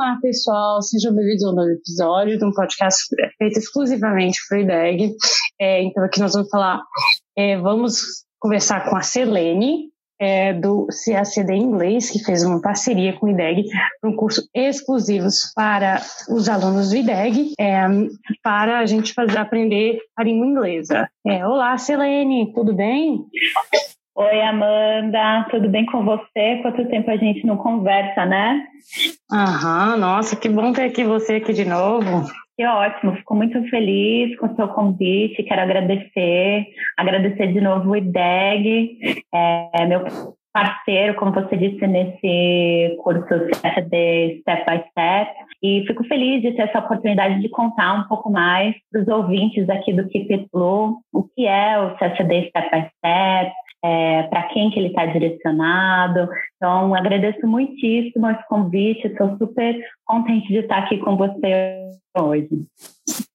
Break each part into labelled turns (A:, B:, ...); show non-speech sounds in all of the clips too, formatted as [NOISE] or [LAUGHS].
A: Olá, pessoal, sejam bem-vindos ao novo episódio de um podcast feito exclusivamente para o IDEG. É, então, aqui nós vamos falar, é, vamos conversar com a Selene, é, do CACD Inglês, que fez uma parceria com o IDEG para um curso exclusivo para os alunos do IDEG, é, para a gente fazer aprender a língua inglesa. É, olá, Selene, tudo bem?
B: Oi, Amanda, tudo bem com você? Quanto tempo a gente não conversa, né?
A: Aham, nossa, que bom ter aqui você aqui de novo.
B: Que ótimo, fico muito feliz com o seu convite, quero agradecer, agradecer de novo o IDEG, é, meu parceiro, como você disse, nesse curso CFD Step by Step, e fico feliz de ter essa oportunidade de contar um pouco mais para os ouvintes aqui do Keep It Blue, o que é o CFD Step by Step, é, para quem que ele está direcionado. Então, agradeço muitíssimo esse convite, estou super contente de estar aqui com você hoje.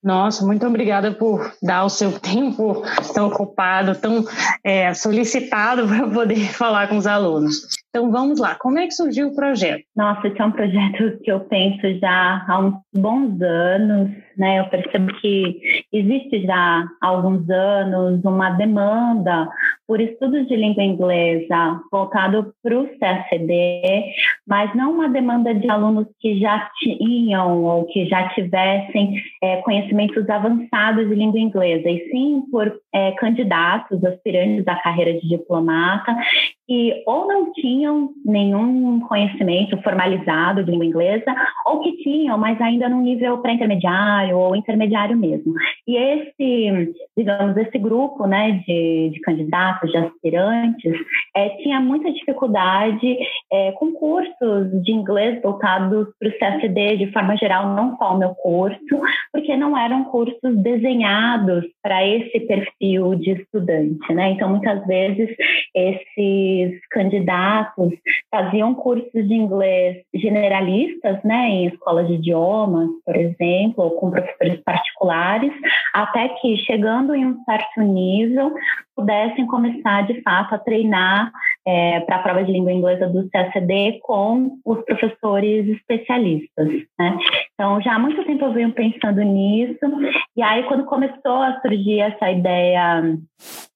A: Nossa, muito obrigada por dar o seu tempo tão ocupado, tão é, solicitado [LAUGHS] para poder falar com os alunos. Então vamos lá, como é que surgiu o projeto?
B: Nossa, esse é um projeto que eu penso já há uns bons anos, né? Eu percebo que existe já há alguns anos uma demanda por estudos de língua inglesa voltado para o CACD, mas não uma demanda de alunos que já tinham ou que já tivessem é, conhecimentos avançados de língua inglesa, e sim por é, candidatos, aspirantes à carreira de diplomata que ou não tinham nenhum conhecimento formalizado de língua inglesa, ou que tinham, mas ainda no nível pré-intermediário ou intermediário mesmo. E esse, digamos, esse grupo né, de, de candidatos, de aspirantes, é, tinha muita dificuldade é, com cursos de inglês voltados para o CSD de forma geral, não só o meu curso, porque não eram cursos desenhados para esse perfil de estudante. Né? Então, muitas vezes, esse esses candidatos faziam cursos de inglês generalistas, né, em escolas de idiomas, por exemplo, ou com professores particulares, até que, chegando em um certo nível, pudessem começar, de fato, a treinar é, para a prova de língua inglesa do CSD com os professores especialistas. Né? Então, já há muito tempo eu venho pensando nisso, e aí, quando começou a surgir essa ideia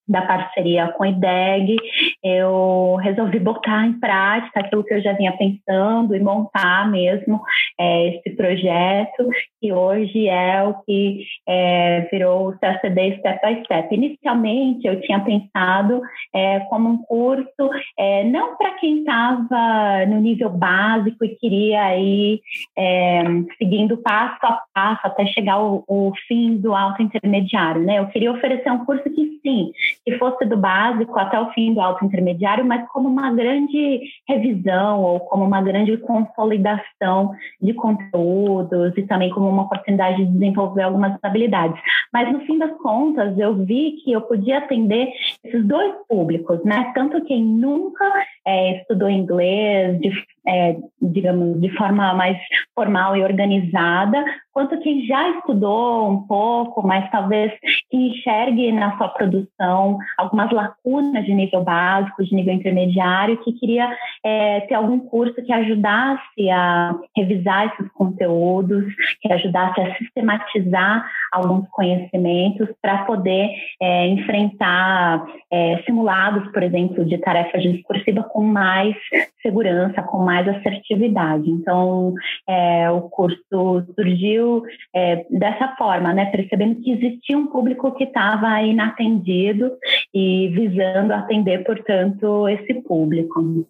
B: da parceria com a IDEG, eu resolvi botar em prática aquilo que eu já vinha pensando e montar mesmo é, esse projeto, que hoje é o que é, virou o CACD Step by Step. Inicialmente, eu tinha pensado é, como um curso, é, não para quem estava no nível básico e queria ir é, seguindo passo a passo até chegar ao, ao fim do alto intermediário, né? Eu queria oferecer um curso que sim, que fosse do básico até o fim do alto intermediário, mas como uma grande revisão ou como uma grande consolidação de conteúdos e também como uma oportunidade de desenvolver algumas habilidades. Mas no fim das contas, eu vi que eu podia atender esses dois públicos, né? Tanto quem nunca é, estudou inglês de é, digamos, de forma mais formal e organizada, quanto quem já estudou um pouco, mas talvez que enxergue na sua produção algumas lacunas de nível básico, de nível intermediário, que queria é, ter algum curso que ajudasse a revisar esses conteúdos, que ajudasse a sistematizar alguns conhecimentos para poder é, enfrentar é, simulados, por exemplo, de tarefas discursivas com mais segurança, com mais assertividade. Então, é, o curso surgiu é, dessa forma, né, percebendo que existia um público que estava inatendido e visando atender, portanto, esse público.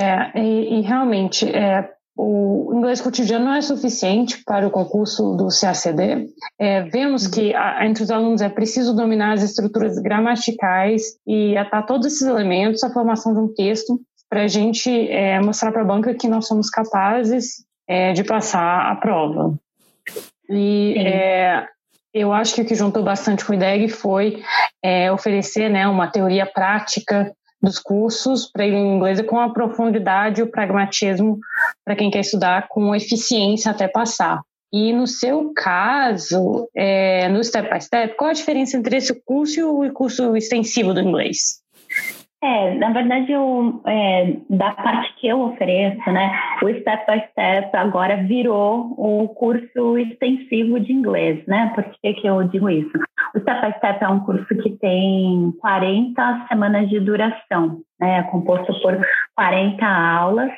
A: É, e, e realmente, é, o inglês cotidiano não é suficiente para o concurso do CACD. É, vemos que a, entre os alunos é preciso dominar as estruturas gramaticais e atar todos esses elementos, a formação de um texto, para a gente é, mostrar para a banca que nós somos capazes é, de passar a prova. E é, eu acho que o que juntou bastante com o IDEG foi é, oferecer né, uma teoria prática dos cursos para inglês com a profundidade e o pragmatismo para quem quer estudar com eficiência até passar. E no seu caso, é, no Step by Step, qual a diferença entre esse curso e o curso extensivo do inglês?
B: É, na verdade, eu, é, da parte que eu ofereço, né, o Step by Step agora virou o curso extensivo de inglês, né? Por que, que eu digo isso? O Step by Step é um curso que tem 40 semanas de duração, né? É composto por 40 aulas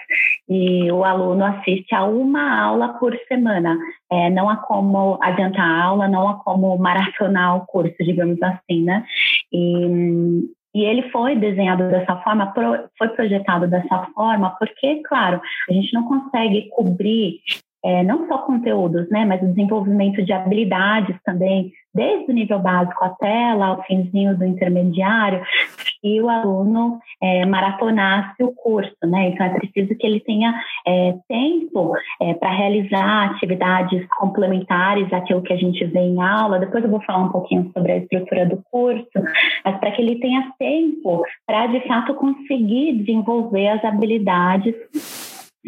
B: e o aluno assiste a uma aula por semana. É, não há como adiantar a aula, não há como maratonar o curso, digamos assim, né? E e ele foi desenhado dessa forma, foi projetado dessa forma, porque, claro, a gente não consegue cobrir é, não só conteúdos, né, mas o desenvolvimento de habilidades também, desde o nível básico até lá o finzinho do intermediário, e o aluno é, maratonasse o curso, né? Então é preciso que ele tenha é, tempo é, para realizar atividades complementares àquilo que a gente vê em aula. Depois eu vou falar um pouquinho sobre a estrutura do curso, mas para que ele tenha tempo para de fato conseguir desenvolver as habilidades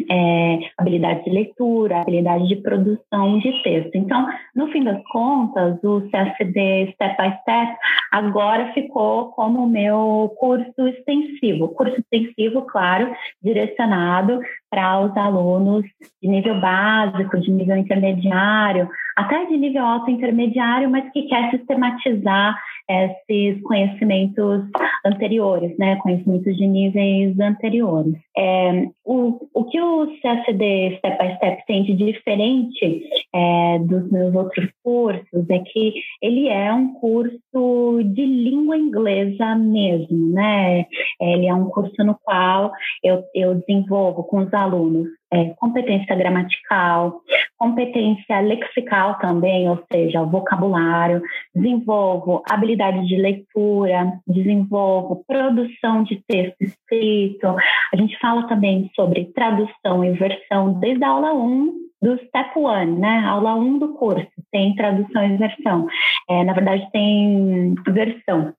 B: é, habilidade de leitura, habilidade de produção de texto. Então, no fim das contas, o CSD Step by Step agora ficou como meu curso extensivo. Curso extensivo, claro, direcionado para os alunos de nível básico, de nível intermediário, até de nível alto intermediário, mas que quer sistematizar esses conhecimentos anteriores, né, conhecimentos de níveis anteriores. É, o, o que o CSD Step by Step tem de diferente é, dos meus outros cursos é que ele é um curso de língua inglesa mesmo, né? Ele é um curso no qual eu, eu desenvolvo com os alunos é, competência gramatical, competência lexical também, ou seja, o vocabulário, desenvolvo habilidade de leitura, desenvolvo produção de texto escrito. A gente fala também sobre tradução e versão desde a aula 1 do Step One, né? Aula 1 do curso, tem tradução e versão. É, na verdade, tem versão.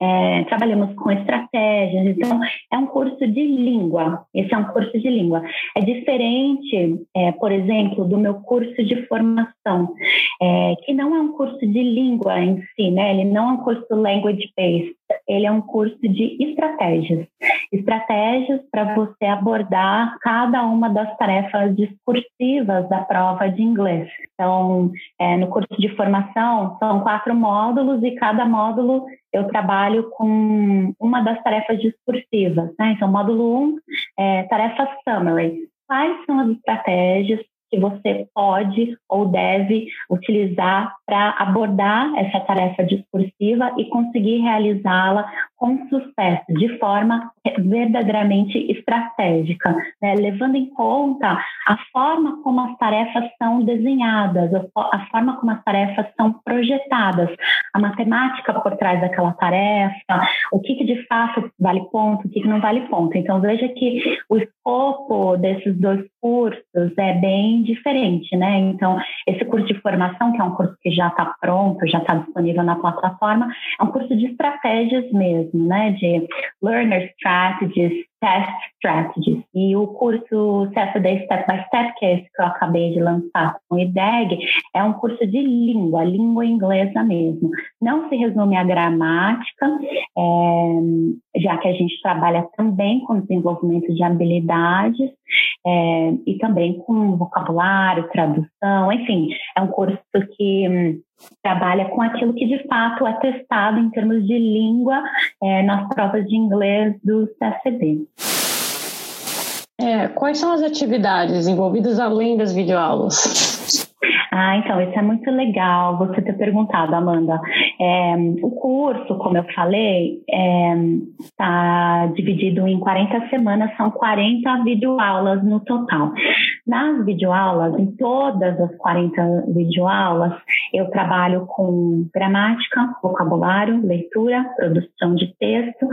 B: É, trabalhamos com estratégias, então é um curso de língua. Esse é um curso de língua. É diferente, é, por exemplo, do meu curso de formação, é, que não é um curso de língua em si, né? Ele não é um curso language based. Ele é um curso de estratégias. Estratégias para você abordar cada uma das tarefas discursivas da prova de inglês. Então, é, no curso de formação, são quatro módulos e cada módulo eu trabalho com uma das tarefas discursivas. Né? Então, módulo 1, um, é, tarefa summary. Quais são as estratégias que você pode ou deve utilizar para abordar essa tarefa discursiva e conseguir realizá-la com sucesso, de forma verdadeiramente estratégica, né? levando em conta a forma como as tarefas são desenhadas, a forma como as tarefas são projetadas, a matemática por trás daquela tarefa, o que, que de fato vale ponto, o que, que não vale ponto. Então, veja que o escopo desses dois cursos é bem diferente, né? Então, esse curso de formação, que é um curso que já está pronto, já está disponível na plataforma, é um curso de estratégias mesmo, né? De learner strategies, test strategies. E o curso CSD Step by Step, que é esse que eu acabei de lançar com o IDEG, é um curso de língua, língua inglesa mesmo. Não se resume à gramática, é, já que a gente trabalha também com desenvolvimento de habilidades é, e também com vocabulário, tradução, enfim, é um curso que hum, trabalha com aquilo que de fato é testado em termos de língua é, nas provas de inglês do CSD.
A: É, quais são as atividades envolvidas além das videoaulas?
B: Ah, então, isso é muito legal você ter perguntado, Amanda. É, o curso, como eu falei, está é, dividido em 40 semanas, são 40 videoaulas no total. Nas videoaulas, em todas as 40 videoaulas, eu trabalho com gramática, vocabulário, leitura, produção de texto,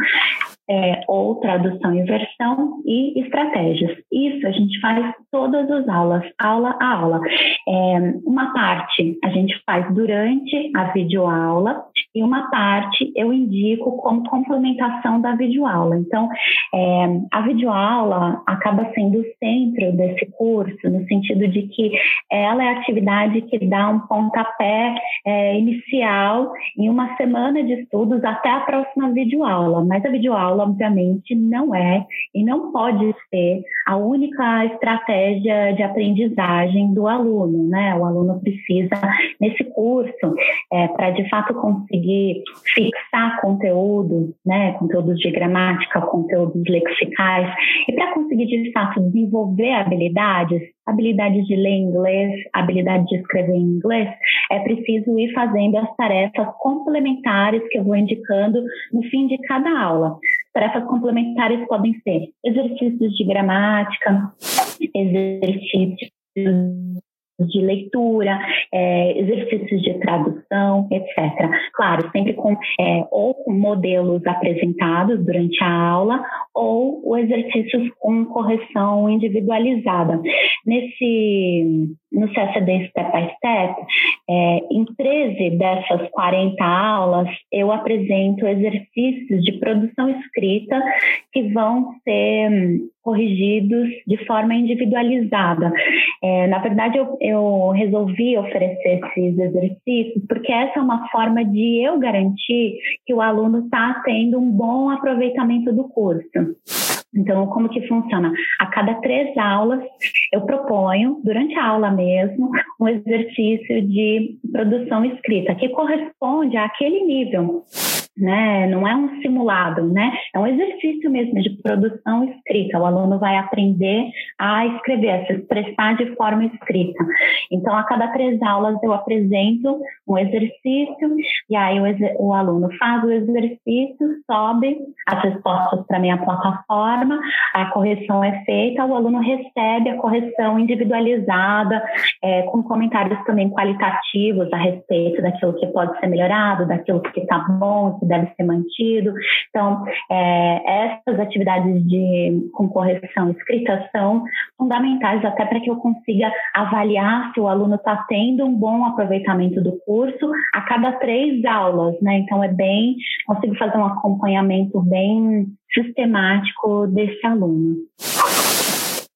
B: é, ou tradução e versão e estratégias. Isso a gente faz todas as aulas, aula a aula. É, uma parte a gente faz durante a videoaula e uma parte eu indico como complementação da videoaula. Então, é, a videoaula acaba sendo o centro desse curso, no sentido de que ela é a atividade que dá um pontapé é, inicial em uma semana de estudos até a próxima videoaula. Mas a videoaula aula, obviamente, não é e não pode ser a única estratégia de aprendizagem do aluno, né? O aluno precisa, nesse curso, é, para de fato conseguir fixar conteúdos, né? Conteúdos de gramática, conteúdos lexicais, e para conseguir de fato desenvolver habilidades, habilidade de ler inglês, habilidade de escrever em inglês, é preciso ir fazendo as tarefas complementares que eu vou indicando no fim de cada aula. Tarefas complementares podem ser exercícios de gramática, exercícios de leitura, é, exercícios de tradução, etc. Claro, sempre com é, ou com modelos apresentados durante a aula ou exercícios com correção individualizada. Nesse no CSD Step by Step, é, em 13 dessas 40 aulas, eu apresento exercícios de produção escrita que vão ser hum, corrigidos de forma individualizada. É, na verdade, eu, eu resolvi oferecer esses exercícios porque essa é uma forma de eu garantir que o aluno está tendo um bom aproveitamento do curso. Então, como que funciona? A cada três aulas, eu proponho, durante a aula mesmo, um exercício de produção escrita, que corresponde àquele nível né? Não é um simulado, né? É um exercício mesmo de produção escrita. O aluno vai aprender a escrever, a se expressar de forma escrita. Então, a cada três aulas eu apresento um exercício e aí o, o aluno faz o exercício, sobe as respostas para minha plataforma, a correção é feita, o aluno recebe a correção individualizada, é, com comentários também qualitativos a respeito daquilo que pode ser melhorado, daquilo que está bom, que deve ser mantido. Então, é, essas atividades de com correção escrita são fundamentais até para que eu consiga avaliar se o aluno está tendo um bom aproveitamento do curso a cada três aulas, né? Então, é bem, consigo fazer um acompanhamento bem sistemático desse aluno.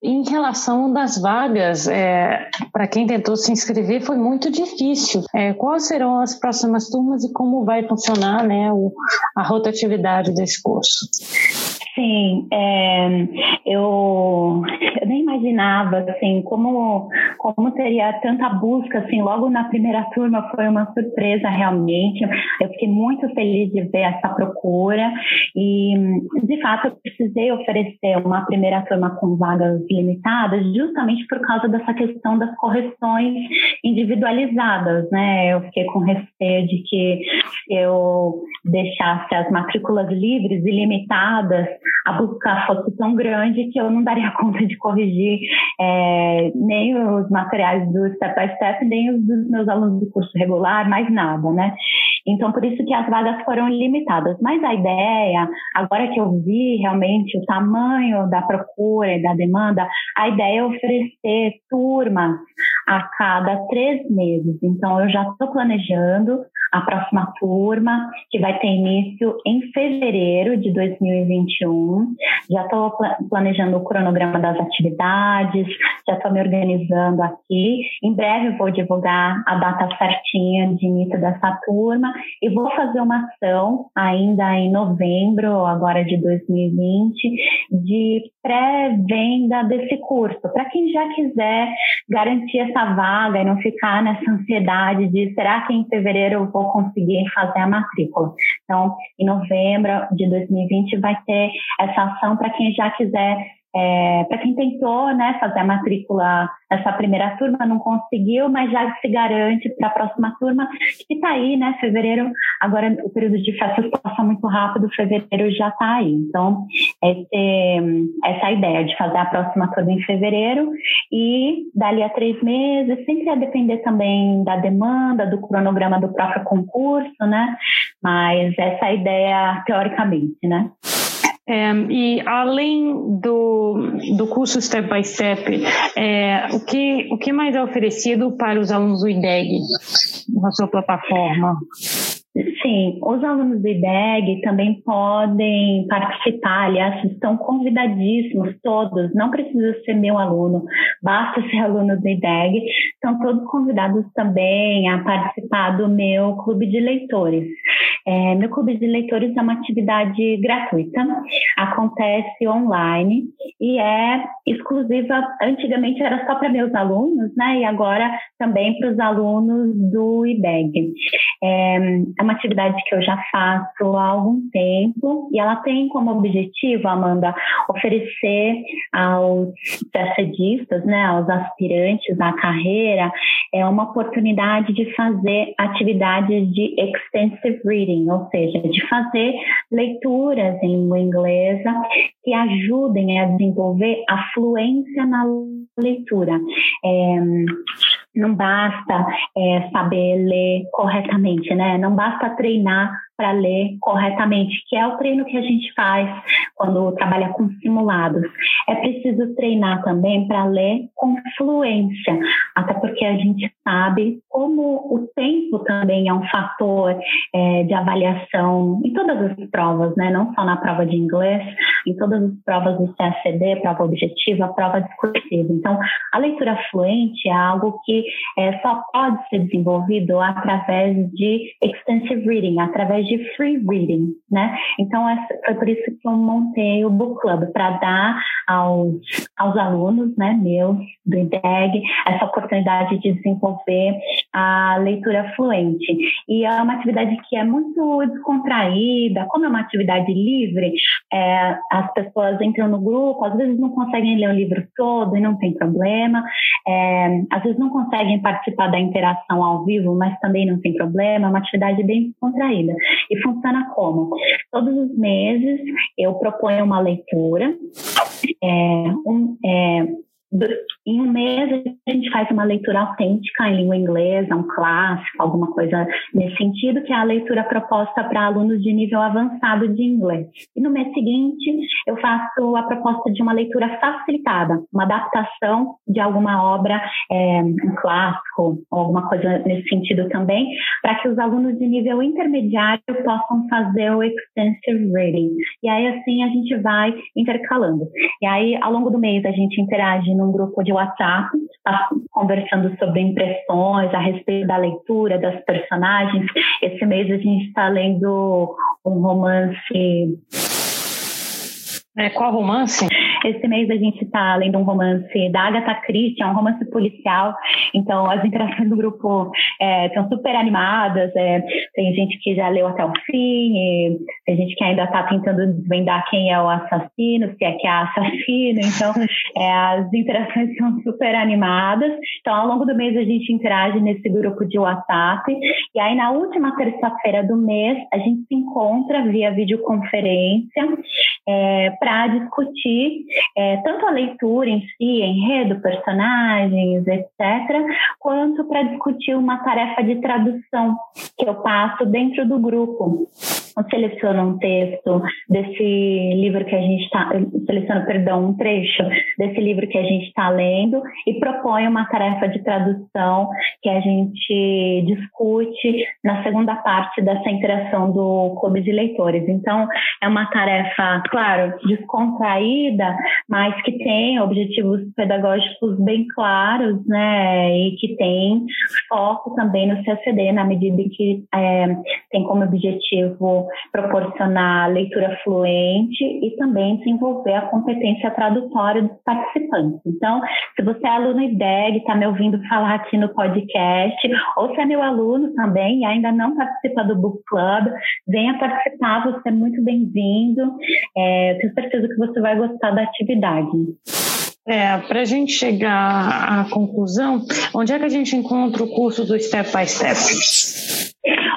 A: Em relação das vagas, é, para quem tentou se inscrever foi muito difícil. É, quais serão as próximas turmas e como vai funcionar né, o, a rotatividade desse curso?
B: Sim, é, eu, eu, nem imaginava assim como como teria tanta busca assim logo na primeira turma foi uma surpresa realmente. Eu fiquei muito feliz de ver essa procura e de fato eu precisei oferecer uma primeira turma com vagas limitadas justamente por causa dessa questão das correções individualizadas, né? Eu fiquei com receio de que eu deixasse as matrículas livres e limitadas a busca fosse tão grande que eu não daria [LAUGHS] conta de corrigir é, nem os materiais do Step by Step, nem os dos meus alunos do curso regular, mais nada, né? Então, por isso que as vagas foram limitadas. Mas a ideia, agora que eu vi realmente o tamanho da procura e da demanda, a ideia é oferecer turmas a cada três meses. Então, eu já estou planejando a próxima turma, que vai ter início em fevereiro de 2021. Já estou planejando o cronograma das atividades, já estou me organizando aqui. Em breve vou divulgar a data certinha de início dessa turma e vou fazer uma ação ainda em novembro, agora de 2020, de pré-venda desse curso, para quem já quiser garantir essa vaga e não ficar nessa ansiedade de será que em fevereiro eu vou conseguir fazer a matrícula. Então, em novembro de 2020 vai ter essa ação para quem já quiser é, para quem tentou né, fazer a matrícula nessa primeira turma, não conseguiu, mas já se garante para a próxima turma, que está aí, né? Fevereiro, agora o período de festas passa muito rápido, fevereiro já está aí. Então, esse, essa é ideia de fazer a próxima turma em fevereiro e dali a três meses, sempre a depender também da demanda, do cronograma do próprio concurso, né? Mas essa é a ideia teoricamente, né?
A: E além do, do curso Step by Step, é, o, que, o que mais é oferecido para os alunos do IDEG na sua plataforma?
B: Sim, os alunos do IDEG também podem participar, aliás, estão convidadíssimos todos, não precisa ser meu aluno, basta ser aluno do IDEG, estão todos convidados também a participar do meu clube de leitores. É, meu clube de leitores é uma atividade gratuita, acontece online e é exclusiva, antigamente era só para meus alunos, né, e agora também para os alunos do IDEG. É, é uma atividade que eu já faço há algum tempo e ela tem como objetivo, Amanda, oferecer aos CACDistas, né, aos aspirantes à carreira, é uma oportunidade de fazer atividades de extensive reading, ou seja, de fazer leituras em língua inglesa que ajudem a desenvolver a fluência na leitura. É, não basta é, saber ler corretamente, né? Não basta treinar para ler corretamente, que é o treino que a gente faz quando trabalha com simulados. É preciso treinar também para ler com fluência, até porque a gente sabe como o tempo também é um fator é, de avaliação em todas as provas, né? não só na prova de inglês, em todas as provas do CACD, prova objetiva, prova discursiva. Então, a leitura fluente é algo que é, só pode ser desenvolvido através de extensive reading, através de free reading, né? Então, é, foi por isso que eu montei o Book Club, para dar aos, aos alunos, né, meus, do IDEG, essa oportunidade de desenvolver a leitura fluente. E é uma atividade que é muito descontraída, como é uma atividade livre, é, as pessoas entram no grupo, às vezes não conseguem ler o livro todo e não tem problema, é, às vezes não conseguem participar da interação ao vivo, mas também não tem problema, é uma atividade bem descontraída. E funciona como? Todos os meses eu proponho uma leitura, é, um, é, em um mês a gente faz uma leitura autêntica em língua inglesa, um clássico, alguma coisa nesse sentido, que é a leitura proposta para alunos de nível avançado de inglês. E no mês seguinte eu faço a proposta de uma leitura facilitada, uma adaptação de alguma obra, é, um clássico, alguma coisa nesse sentido também, para que os alunos de nível intermediário possam fazer o extensive reading. E aí assim a gente vai intercalando. E aí ao longo do mês a gente interage num grupo de WhatsApp, tá conversando sobre impressões a respeito da leitura das personagens. Esse mês a gente está lendo um romance.
A: É, qual romance?
B: Esse mês a gente está lendo um romance da Agatha Christie, é um romance policial. Então, as interações do grupo é, são super animadas. É, tem gente que já leu até o fim, tem gente que ainda está tentando desvendar quem é o assassino, se é que é assassino. Então, é, as interações [LAUGHS] são super animadas. Então, ao longo do mês a gente interage nesse grupo de WhatsApp. E aí, na última terça-feira do mês, a gente se encontra via videoconferência é, para discutir é, tanto a leitura em si, enredo, personagens, etc., quanto para discutir uma tarefa de tradução que eu passo dentro do grupo. Eu seleciono um texto desse livro que a gente está, seleciono, perdão, um trecho desse livro que a gente está lendo e proponho uma tarefa de tradução que a gente discute na segunda parte dessa interação do clube de leitores. Então, é uma tarefa, claro, descontraída, mas que tem objetivos pedagógicos bem claros, né, e que tem foco também no CACD, na medida em que é, tem como objetivo proporcionar leitura fluente e também desenvolver a competência tradutória dos participantes. Então, se você é aluno IDEG, está me ouvindo falar aqui no podcast, ou se é meu aluno também e ainda não participa do Book Club, venha participar, você é muito bem-vindo. É, tenho certeza que você vai gostar da atividade.
A: É, para a gente chegar à conclusão, onde é que a gente encontra o curso do Step by Step?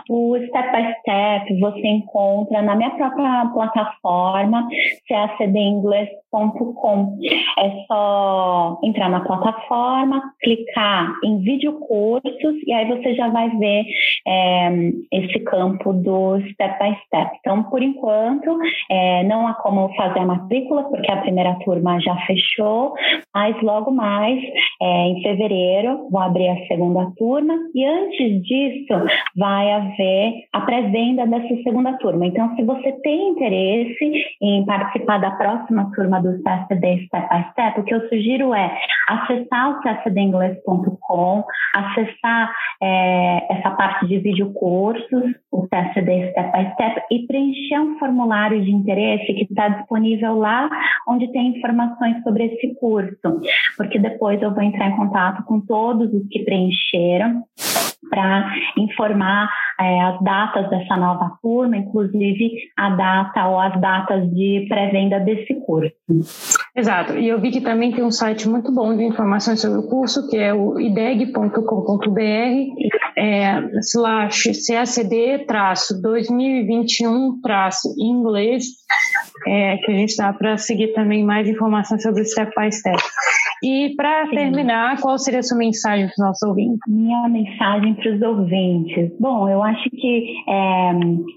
B: O Step by Step você encontra na minha própria plataforma, cacdinglês.com. É só entrar na plataforma, clicar em vídeo cursos e aí você já vai ver é, esse campo do Step by Step. Então, por enquanto, é, não há como fazer a matrícula, porque a primeira turma já fechou, mas logo mais, é, em fevereiro, vou abrir a segunda turma e antes disso, vai haver promover a pré-venda dessa segunda turma. Então, se você tem interesse em participar da próxima turma do CSD Step by Step, o que eu sugiro é acessar o csdinglês.com, acessar é, essa parte de vídeo cursos, o CSD Step by Step, e preencher um formulário de interesse que está disponível lá, onde tem informações sobre esse curso, porque depois eu vou entrar em contato com todos os que preencheram para informar é, as datas dessa nova turma, inclusive a data ou as datas de pré-venda desse curso.
A: Exato, e eu vi que também tem um site muito bom de informações sobre o curso, que é o ideg.com.br é, slash CACD traço 2021 traço inglês, é, que a gente dá para seguir também mais informações sobre o Step by Step. E para terminar, qual seria a sua mensagem para os nossos ouvintes?
B: Minha mensagem para os ouvintes. Bom, eu acho que é,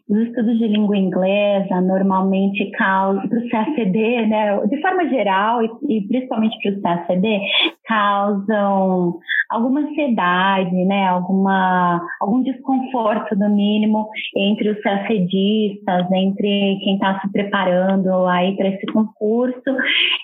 B: os estudos de língua inglesa normalmente causam, para o CACD, né, de forma geral e, e principalmente para o CACD, causam alguma ansiedade, né, alguma, algum desconforto, no mínimo, entre os CACDistas, entre quem está se preparando aí para esse concurso.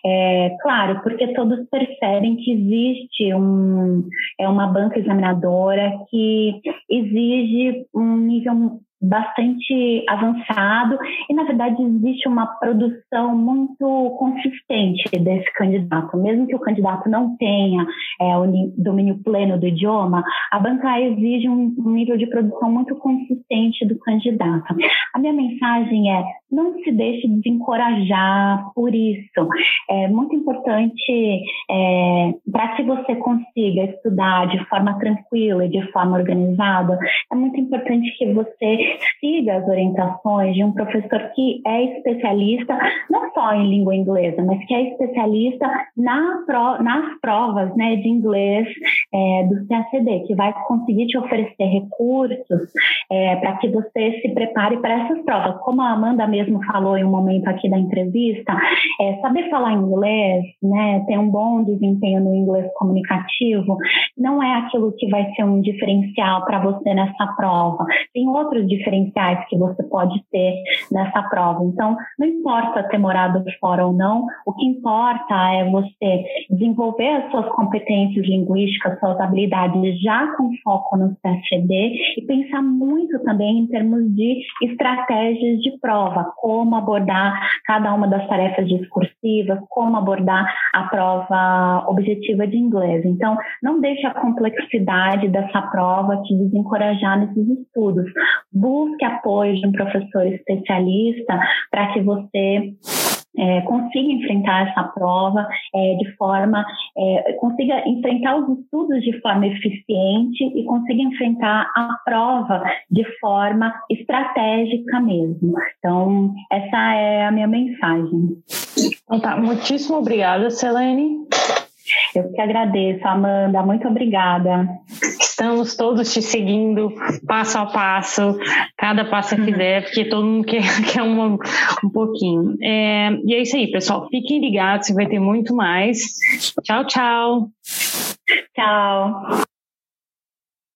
B: É, claro, porque todos percebem que existe um, é uma banca examinadora que exige um nível bastante avançado e, na verdade, existe uma produção muito consistente desse candidato. Mesmo que o candidato não tenha é, o domínio pleno do idioma, a banca exige um, nível de produção muito consistente do candidato. A minha mensagem é não se deixe desencorajar por isso. É muito importante é, para que você consiga estudar de forma tranquila e de forma organizada, é muito importante que você siga as orientações de um professor que é especialista não só em língua inglesa, mas que é especialista na pro, nas provas né, de inglês é, do CACD, que vai conseguir te oferecer recursos é, para que você se prepare para essas provas. Como a Amanda mesmo falou em um momento aqui da entrevista, é, saber falar inglês, né, ter um bom desempenho no inglês comunicativo, não é aquilo que vai ser um diferencial para você nessa prova. Tem outros diferenciais que você pode ter nessa prova. Então, não importa ter morado fora ou não, o que importa é você desenvolver as suas competências linguísticas, suas habilidades já com foco no CFD e pensar muito também em termos de estratégias de prova, como abordar cada uma das tarefas discursivas, como abordar a prova objetiva de inglês. Então, não deixe a complexidade dessa prova te desencorajar nesses estudos. Busque apoio de um professor especialista para que você é, consiga enfrentar essa prova é, de forma, é, consiga enfrentar os estudos de forma eficiente e consiga enfrentar a prova de forma estratégica mesmo. Então, essa é a minha mensagem.
A: Então tá, muitíssimo obrigada, Selene.
B: Eu que agradeço, Amanda. Muito obrigada.
A: Estamos todos te seguindo passo a passo, cada passo que der, porque todo mundo [LAUGHS] quer, quer um, um pouquinho. É, e é isso aí, pessoal. Fiquem ligados, vai ter muito mais. Tchau, tchau.
B: Tchau.